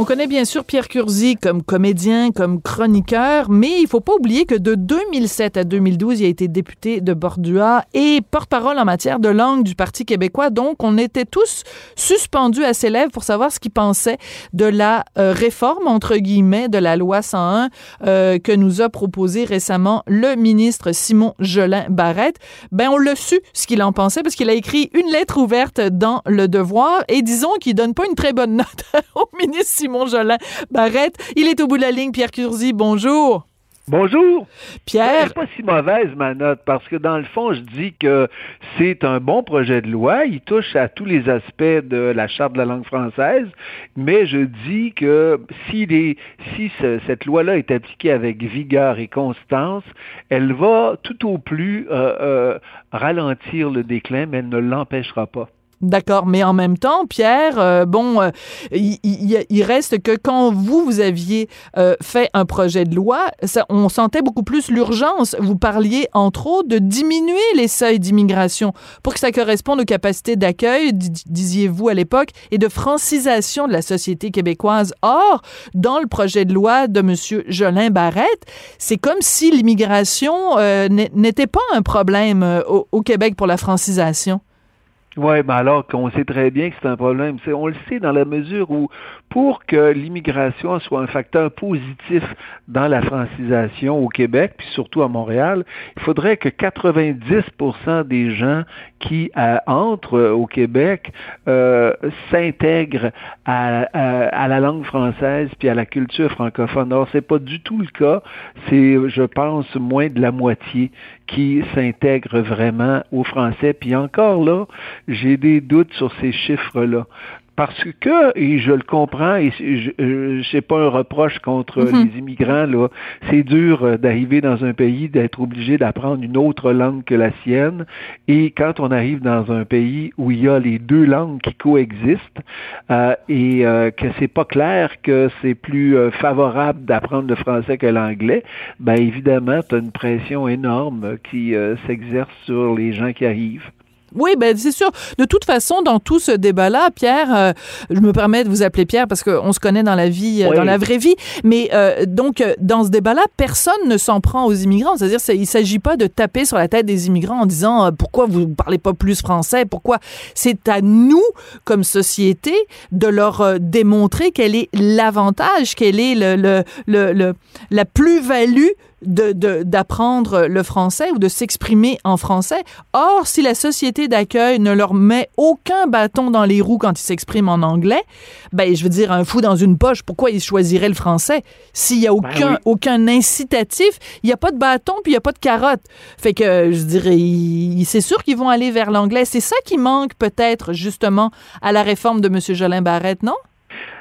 On connaît bien sûr Pierre Curzi comme comédien, comme chroniqueur, mais il faut pas oublier que de 2007 à 2012, il a été député de Bordua et porte-parole en matière de langue du Parti québécois. Donc, on était tous suspendus à ses lèvres pour savoir ce qu'il pensait de la euh, réforme, entre guillemets, de la loi 101 euh, que nous a proposé récemment le ministre Simon Jolin Barrette. Ben, on l'a su ce qu'il en pensait parce qu'il a écrit une lettre ouverte dans Le Devoir et disons qu'il donne pas une très bonne note au ministre Simon Simon Jolin Barrette. Il est au bout de la ligne. Pierre Curzi, bonjour. Bonjour. Pierre. C'est pas si mauvaise ma note parce que dans le fond, je dis que c'est un bon projet de loi. Il touche à tous les aspects de la charte de la langue française, mais je dis que si, les, si cette loi-là est appliquée avec vigueur et constance, elle va tout au plus euh, euh, ralentir le déclin, mais elle ne l'empêchera pas. D'accord, mais en même temps, Pierre, euh, bon, euh, il, reste que quand vous, vous aviez euh, fait un projet de loi, on sentait beaucoup plus l'urgence. Vous parliez, entre autres, de diminuer les seuils d'immigration pour que ça corresponde aux capacités d'accueil, disiez-vous à l'époque, et de francisation de la société québécoise. Or, dans le projet de loi de M. Jolin Barrette, c'est comme si l'immigration n'était pas un problème au Québec pour la francisation. Oui, mais alors qu'on sait très bien que c'est un problème. on le sait dans la mesure où, pour que l'immigration soit un facteur positif dans la francisation au Québec, puis surtout à Montréal, il faudrait que 90% des gens qui euh, entrent au Québec euh, s'intègrent à, à, la langue française puis à la culture francophone. Or, c'est pas du tout le cas. C'est, je pense, moins de la moitié qui s'intègrent vraiment au français. Puis encore là, j'ai des doutes sur ces chiffres-là parce que, et je le comprends, et je sais pas un reproche contre mhm. les immigrants, là, c'est dur euh, d'arriver dans un pays, d'être obligé d'apprendre une autre langue que la sienne, et quand on arrive dans un pays où il y a les deux langues qui coexistent, euh, et euh, que c'est pas clair que c'est plus euh, favorable d'apprendre le français que l'anglais, ben évidemment, tu as une pression énorme qui s'exerce sur les gens qui arrivent. Oui, ben c'est sûr. De toute façon, dans tout ce débat-là, Pierre, euh, je me permets de vous appeler Pierre parce qu'on se connaît dans la vie, euh, dans la vraie vie. Mais euh, donc, dans ce débat-là, personne ne s'en prend aux immigrants. C'est-à-dire, il s'agit pas de taper sur la tête des immigrants en disant pourquoi vous parlez pas plus français, pourquoi? C'est à nous, comme société, de leur démontrer quel est l'avantage, quelle est le, le, le la plus-value d'apprendre le français ou de s'exprimer en français. Or, si la société d'accueil ne leur met aucun bâton dans les roues quand ils s'expriment en anglais, ben, je veux dire, un fou dans une poche, pourquoi ils choisiraient le français? S'il y a ben aucun, aucun incitatif, il n'y a pas de bâton puis il n'y a pas de carotte. Fait que, je dirais, c'est sûr qu'ils vont aller vers l'anglais. C'est ça qui manque peut-être, justement, à la réforme de M. Jolin Barrette, non?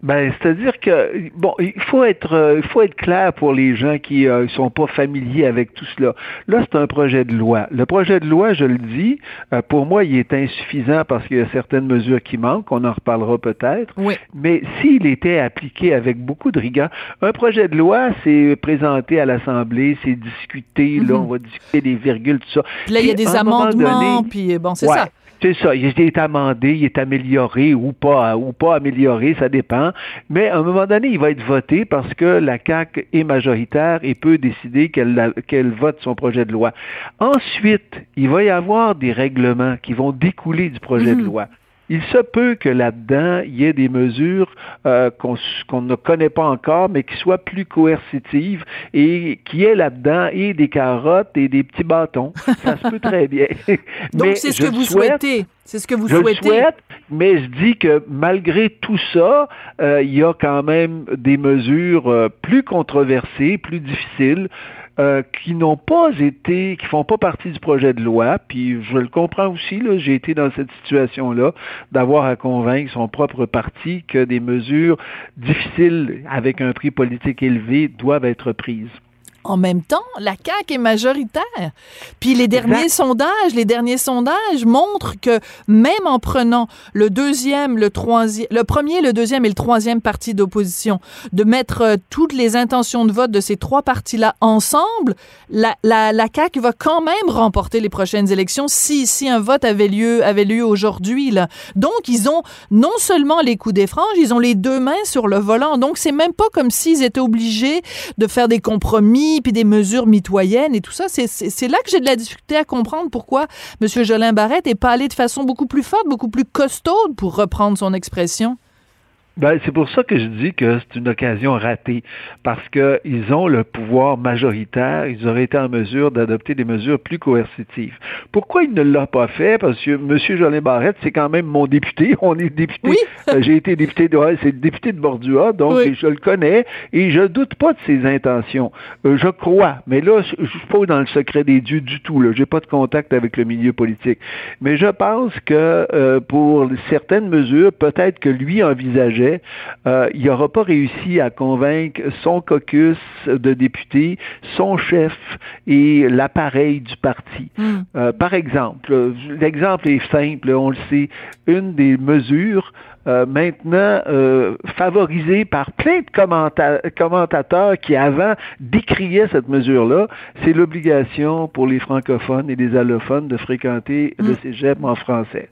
Ben, c'est-à-dire que bon, il faut être, euh, il faut être clair pour les gens qui ne euh, sont pas familiers avec tout cela. Là, c'est un projet de loi. Le projet de loi, je le dis, euh, pour moi, il est insuffisant parce qu'il y a certaines mesures qui manquent. On en reparlera peut-être. Oui. Mais s'il était appliqué avec beaucoup de rigueur, un projet de loi, c'est présenté à l'Assemblée, c'est discuté. Là, mhm. on va discuter des virgules, tout ça. Puis là, il y a des amendements, puis bon, c'est ça. C'est ça, il est amendé, il est amélioré ou pas, ou pas amélioré, ça dépend. Mais à un moment donné, il va être voté parce que la CAQ est majoritaire et peut décider qu'elle vote son projet de loi. Ensuite, il va y avoir des règlements qui vont découler du projet de mhm. loi il se peut que là-dedans, il y ait des mesures euh, qu'on ne connaît pas encore, mais qui soient plus coercitives et qui aient là-dedans et des carottes et des petits bâtons. Ça se peut très bien. Donc, c'est ce que vous souhaitez. C'est ce que vous je souhaitez. Le souhaite, mais je dis que malgré tout ça, euh, il y a quand même des mesures euh, plus controversées, plus difficiles euh, qui n'ont pas été, qui font pas partie du projet de loi, puis je le comprends aussi, là, j'ai été dans cette situation-là, d'avoir à convaincre son propre parti que des mesures difficiles avec un prix politique élevé doivent être prises en même temps, la CAQ est majoritaire. Puis les derniers sondages, les derniers sondages montrent que même en prenant le deuxième, le troisième, le premier, le deuxième et le troisième parti d'opposition, de mettre euh, toutes les intentions de vote de ces trois partis-là ensemble, la, la, la CAQ va quand même remporter les prochaines élections si, si un vote avait lieu, avait lieu aujourd'hui, là. Donc, ils ont non seulement les coups des franges, ils ont les deux mains sur le volant. Donc, c'est même pas comme s'ils étaient obligés de faire des compromis puis des mesures mitoyennes et tout ça. C'est là que j'ai de la difficulté à comprendre pourquoi M. Jolin Barrette n'est pas allé de façon beaucoup plus forte, beaucoup plus costaude, pour reprendre son expression. Ben, c'est pour ça que je dis que c'est une occasion ratée, parce qu'ils ont le pouvoir majoritaire, ils auraient été en mesure d'adopter des mesures plus coercitives. Pourquoi il ne l'a pas fait? Parce que M. Jolin Barrette, c'est quand même mon député. On est député. Euh, j'ai été député de c'est le député de Bordua, donc je le connais et je doute pas de ses intentions. Euh, je crois, mais là, je, ne suis pas dans le secret des dieux du tout. Je n'ai pas de contact avec le milieu politique. Mais je pense que euh, pour certaines mesures, peut-être que lui envisageait euh, il n'aura pas réussi à convaincre son caucus de députés, son chef et l'appareil du parti. Hmm. Euh, par exemple, l'exemple est simple, on le sait, une des mesures euh, maintenant euh, favorisé par plein de commentateurs qui avant décriaient cette mesure-là, c'est l'obligation pour les francophones et les allophones de fréquenter le mm. cégep en français.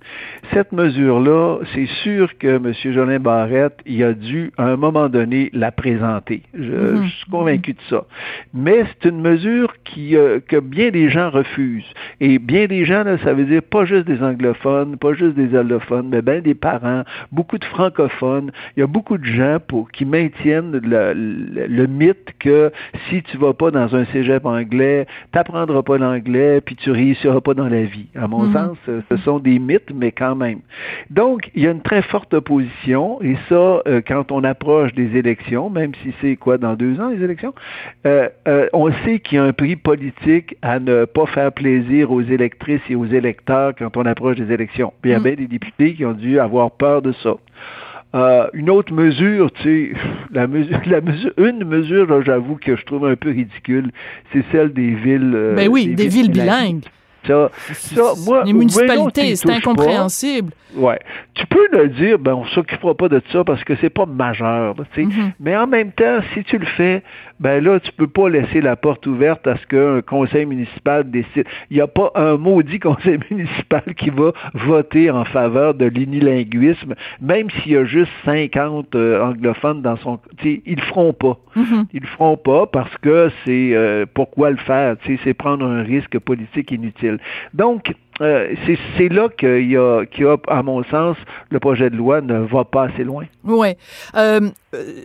Cette mesure-là, c'est sûr que M. Jolin Barrette, il a dû, à un moment donné, la présenter. Je, mm-hmm. suis convaincu de ça. Mais c'est une mesure qui, euh, que bien des gens refusent. Et bien des gens, ça veut dire pas juste des anglophones, pas juste des allophones, mais bien des parents, beaucoup beaucoup de francophones, il y a beaucoup de gens pour, qui maintiennent le, mythe que si tu vas pas dans un cégep anglais, tu n'apprendras pas l'anglais, puis tu réussiras pas dans la vie. À mon mhm. sens, ce sont des mythes, mais quand même. Donc, il y a une très forte opposition, et ça, euh, quand on approche des élections, même si c'est quoi, dans deux ans, les élections, euh, euh, on sait qu'il y a un prix politique à ne pas faire plaisir aux électrices et aux électeurs quand on approche des élections. Puis il y a mhm. bien des députés qui ont dû avoir peur de ça. Euh, une autre mesure, tu sais, la mesure, la mesure, une mesure, j'avoue que je trouve un peu ridicule, c'est celle des villes. Euh, ben oui, des, villes, bilingues. Ça, ça, moi, les municipalités, c'est incompréhensible. Ouais. Tu peux le dire, ben, on s'occupera pas de ça parce que c'est pas majeur. Mm-hmm. Mais en même temps, si tu le fais, ben là, tu peux pas laisser la porte ouverte à ce qu'un conseil municipal décide. Il n'y a pas un maudit conseil municipal qui va voter en faveur de l'unilinguisme, même s'il y a juste 50 euh, anglophones dans son... sais, ils le feront pas. Mm-hmm. Ils le feront pas parce que c'est... Euh, pourquoi le faire? C'est prendre un risque politique inutile. Donc, euh, c'est là qu'il y, a, y a, à mon sens, le projet de loi ne va pas assez loin. Oui. Euh,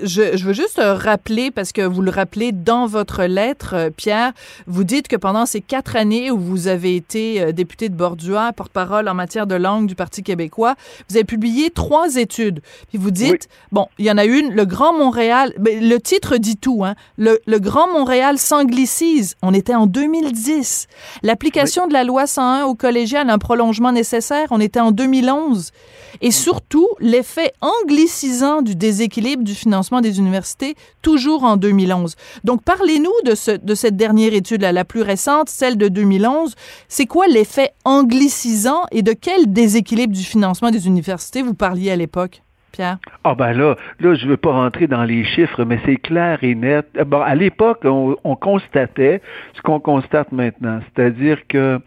je, je, veux juste rappeler, parce que vous le rappelez dans votre lettre, euh, Pierre, vous dites que pendant ces quatre années où vous avez été député de Bordua, porte-parole en matière de langue du Parti québécois, vous avez publié trois études. Puis vous dites, bon, il y en a une, le Grand Montréal, le titre dit tout, hein, le, le Grand Montréal s'anglicise. On était en 2010. L'application de la loi 101 au collège un prolongement nécessaire. On était en 2011. Et surtout, l'effet anglicisant du déséquilibre du financement des universités, toujours en 2011. Donc, parlez-nous de, ce, de cette dernière étude, là, la plus récente, celle de 2011. C'est quoi l'effet anglicisant et de quel déséquilibre du financement des universités vous parliez à l'époque? Pierre? Ah ben là, là, je veux pas rentrer dans les chiffres, mais c'est clair et net. Bon, à l'époque, on, on, constatait ce qu'on constate maintenant, c'est-à-dire que euh,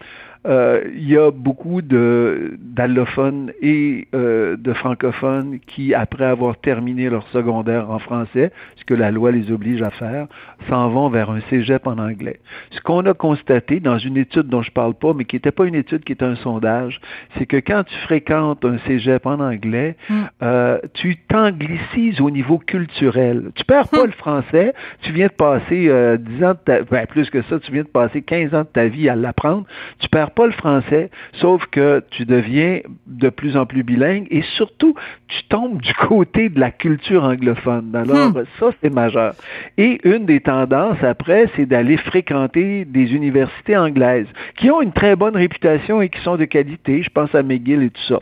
il y a beaucoup de d'allophones et euh, de francophones qui, après avoir terminé leur secondaire en français, ce que la loi les oblige à faire, s'en vont vers un cégep en anglais. Ce qu'on a constaté dans une étude dont je parle pas, mais qui n'était pas une étude, qui était un sondage, c'est que quand tu fréquentes un cégep en anglais, mm. euh, tu t'anglicises au niveau culturel. Tu perds pas mm. le français, tu viens de passer euh, 10 ans de ta, ben, plus que ça, tu viens de passer 15 ans de ta vie à l'apprendre, tu perds pas le français, sauf que tu deviens de plus en plus bilingue et surtout, tu tombes du côté de la culture anglophone. Alors, hmm. ça, c'est majeur. Et une des tendances après, c'est d'aller fréquenter des universités anglaises qui ont une très bonne réputation et qui sont de qualité. Je pense à McGill et tout ça.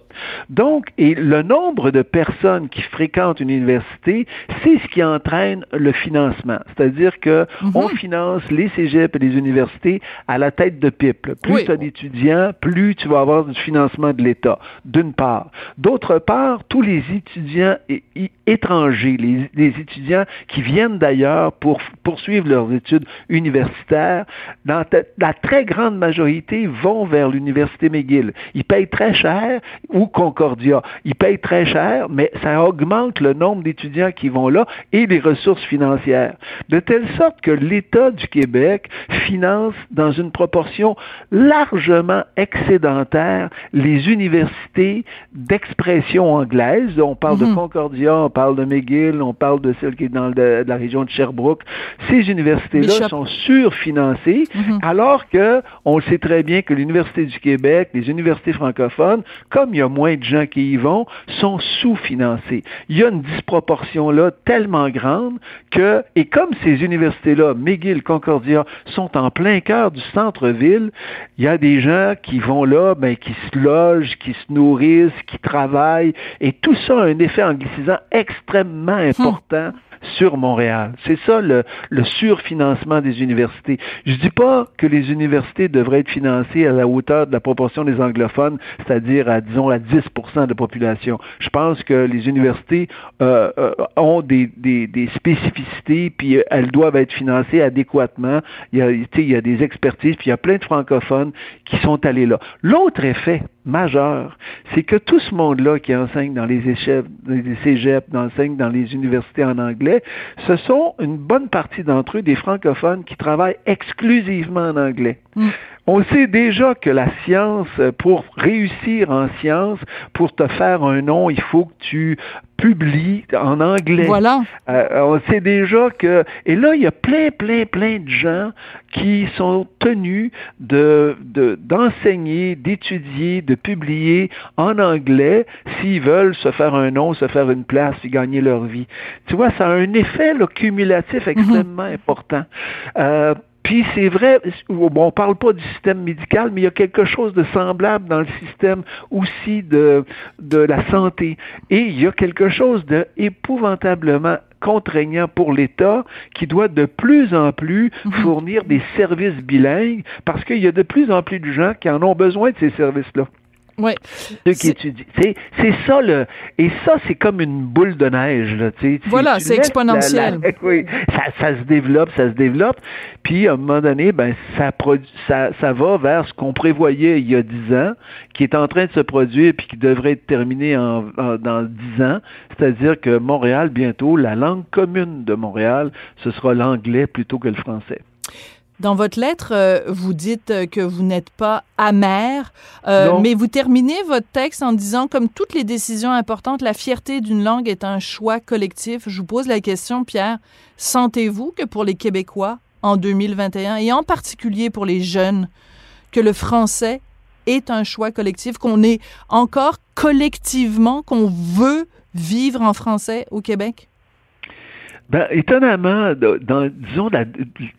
Donc, et le nombre de personnes qui fréquentent une université, c'est ce qui entraîne le financement. C'est-à-dire que mhm. on finance les cégeps et les universités à la tête de pipe. Plus tu as plus tu vas avoir du financement de l'État, d'une part. D'autre part, tous les étudiants étrangers, les, étudiants qui viennent d'ailleurs pour poursuivre leurs études universitaires, la très grande majorité vont vers l'université McGill. Ils payent très cher, ou Concordia. Ils payent très cher, mais ça augmente le nombre d'étudiants qui vont là et les ressources financières. De telle sorte que l'État du Québec finance dans une proportion largement excédentaire les universités d'expression anglaise. On parle de mhm. Concordia, on parle de McGill, on parle de celle qui est dans la région de Sherbrooke. Ces universités-là sont surfinancées, mhm. alors que on sait très bien que l'Université du Québec, les universités francophones, comme il y a moins de gens qui y vont, sont sous-financés. Il y a une disproportion là tellement grande que, et comme ces universités-là, McGill, Concordia, sont en plein cœur du centre-ville, il y a des gens qui vont là, ben, qui se logent, qui se nourrissent, qui travaillent, et tout ça a un effet anglicisant extrêmement important sur Montréal. C'est ça le, surfinancement des universités. Je dis pas que les universités devraient être financées à la hauteur de la proportion des anglophones, c'est-à-dire à, disons, à 10% de la population. Je pense que les universités euh, euh, ont des, spécificités, puis elles doivent être financées adéquatement. Il y a, il y a des expertises, puis il y a plein de francophones qui sont allés là. L'autre effet, majeur, c'est que tout ce monde-là qui enseigne dans les échecs, les cégeps, enseigne dans les universités en anglais, ce sont une bonne partie d'entre eux des francophones qui travaillent exclusivement en anglais. Mm. On sait déjà que la science, pour réussir en science, pour te faire un nom, il faut que tu publies en anglais. Voilà. Euh, on sait déjà que... Et là, il y a plein, plein, plein de gens qui sont tenus de, d'enseigner, d'étudier, de publier en anglais s'ils veulent se faire un nom, se faire une place et gagner leur vie. Tu vois, ça a un effet cumulatif mhm. extrêmement important. Euh, puis c'est vrai, bon, on parle pas du système médical, mais il y a quelque chose de semblable dans le système aussi de, de la santé. Et il y a quelque chose de épouvantablement contraignant pour l'État qui doit de plus en plus mhm. fournir des services bilingues parce qu'il y a de plus en plus de gens qui en ont besoin de ces services-là. Ouais. Ceux qui étudient. C'est, ça, le. Et ça, c'est comme une boule de neige, là. Voilà, c'est exponentiel. oui, ça, ça, se développe, ça se développe. Puis, à un moment donné, ben, ça, ça, ça va vers ce qu'on prévoyait il y a dix ans, qui est en train de se produire puis qui devrait être terminé en, dans dix ans. C'est-à-dire que Montréal, bientôt, la langue commune de Montréal, ce sera l'anglais plutôt que le français. Dans votre lettre, euh, vous dites euh, que vous n'êtes pas amer, euh, mais vous terminez votre texte en disant, comme toutes les décisions importantes, la fierté d'une langue est un choix collectif. Je vous pose la question, Pierre, sentez-vous que pour les Québécois, en 2021, et en particulier pour les jeunes, que le français est un choix collectif, qu'on est encore collectivement, qu'on veut vivre en français au Québec? Ben, étonnamment, dans, disons,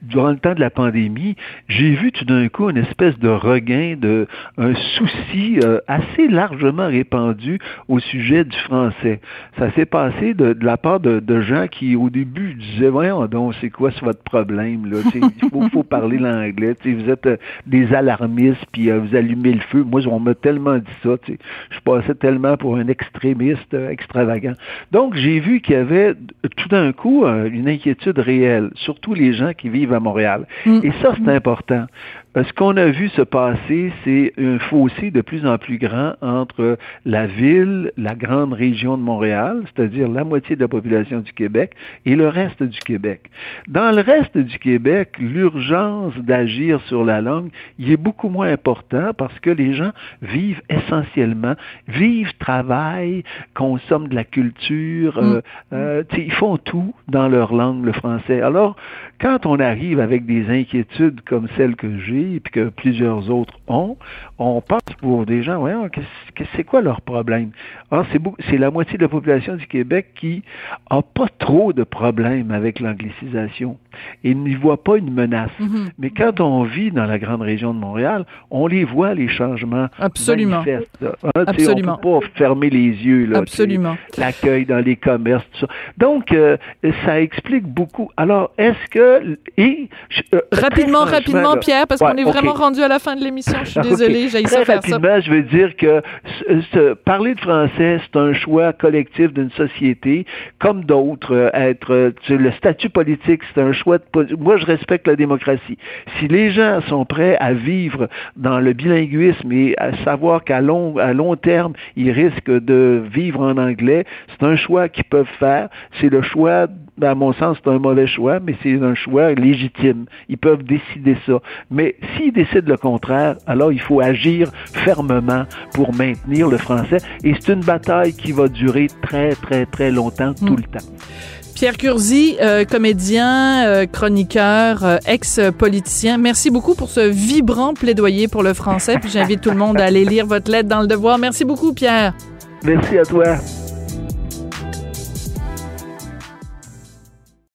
durant le temps de la pandémie, j'ai vu tout d'un coup une espèce de regain, de un souci euh, assez largement répandu au sujet du français. Ça s'est passé de, la part de, gens qui, au début, disaient Voyons donc, c'est quoi votre problème? Là? Il faut, faut parler l'anglais. Vous êtes euh, des alarmistes, puis euh, vous allumez le feu. Moi, on m'a tellement dit ça. Je passais tellement pour un extrémiste extravagant. Donc, j'ai vu qu'il y avait tout d'un coup euh, une inquiétude réelle, surtout les gens qui vivent à Montréal. Mm. Et ça, c'est important. Euh, ce qu'on a vu se passer, c'est un fossé de plus en plus grand entre la ville, la grande région de Montréal, c'est-à-dire la moitié de la population du Québec, et le reste du Québec. Dans le reste du Québec, l'urgence d'agir sur la langue, il est beaucoup moins important parce que les gens vivent essentiellement, vivent, travaillent, consomment de la culture, euh, mm. euh, ils font tout dans leur langue, le français. Alors, quand on arrive avec des inquiétudes comme celles que j'ai et que plusieurs autres ont, on passe pour des gens, voyons, c'est quoi leur problème? Alors, c'est la moitié de la population du Québec qui a pas trop de problèmes avec l'anglicisation et n'y voit pas une menace. Mm-hmm. Mais quand on vit dans la grande région de Montréal, on les voit, les changements. Absolument. Hein, Absolument. On peut pas fermer les yeux. Là, Absolument. L'accueil dans les commerces, tout ça. Donc, euh, ça explique beaucoup. Alors, est-ce que... Et, euh, rapidement, rapidement, Pierre, parce qu'on est vraiment rendu à la fin de l'émission. Je suis désolée, j'ai ça faire rapidement, je veux dire que parler de français, c'est un choix collectif d'une société, comme d'autres. Euh, être Le statut politique, c'est un choix de... Moi, je respecte la démocratie. Si les gens sont prêts à vivre dans le bilinguisme et à savoir qu'à long, à long terme, ils risquent de vivre en anglais, c'est un choix qu'ils peuvent faire. C'est le choix ben, à mon sens, c'est un mauvais choix, mais c'est un choix légitime. Ils peuvent décider ça. Mais s'ils décident le contraire, alors il faut agir fermement pour maintenir le français. Et c'est une bataille qui va durer très, très, très longtemps, tout hmm. le temps. Pierre Curzi, euh, comédien, euh, chroniqueur, euh, ex-politicien, merci beaucoup pour ce vibrant plaidoyer pour le français. Puis j'invite tout le monde à aller lire votre lettre dans le devoir. Merci beaucoup, Pierre. Merci à toi.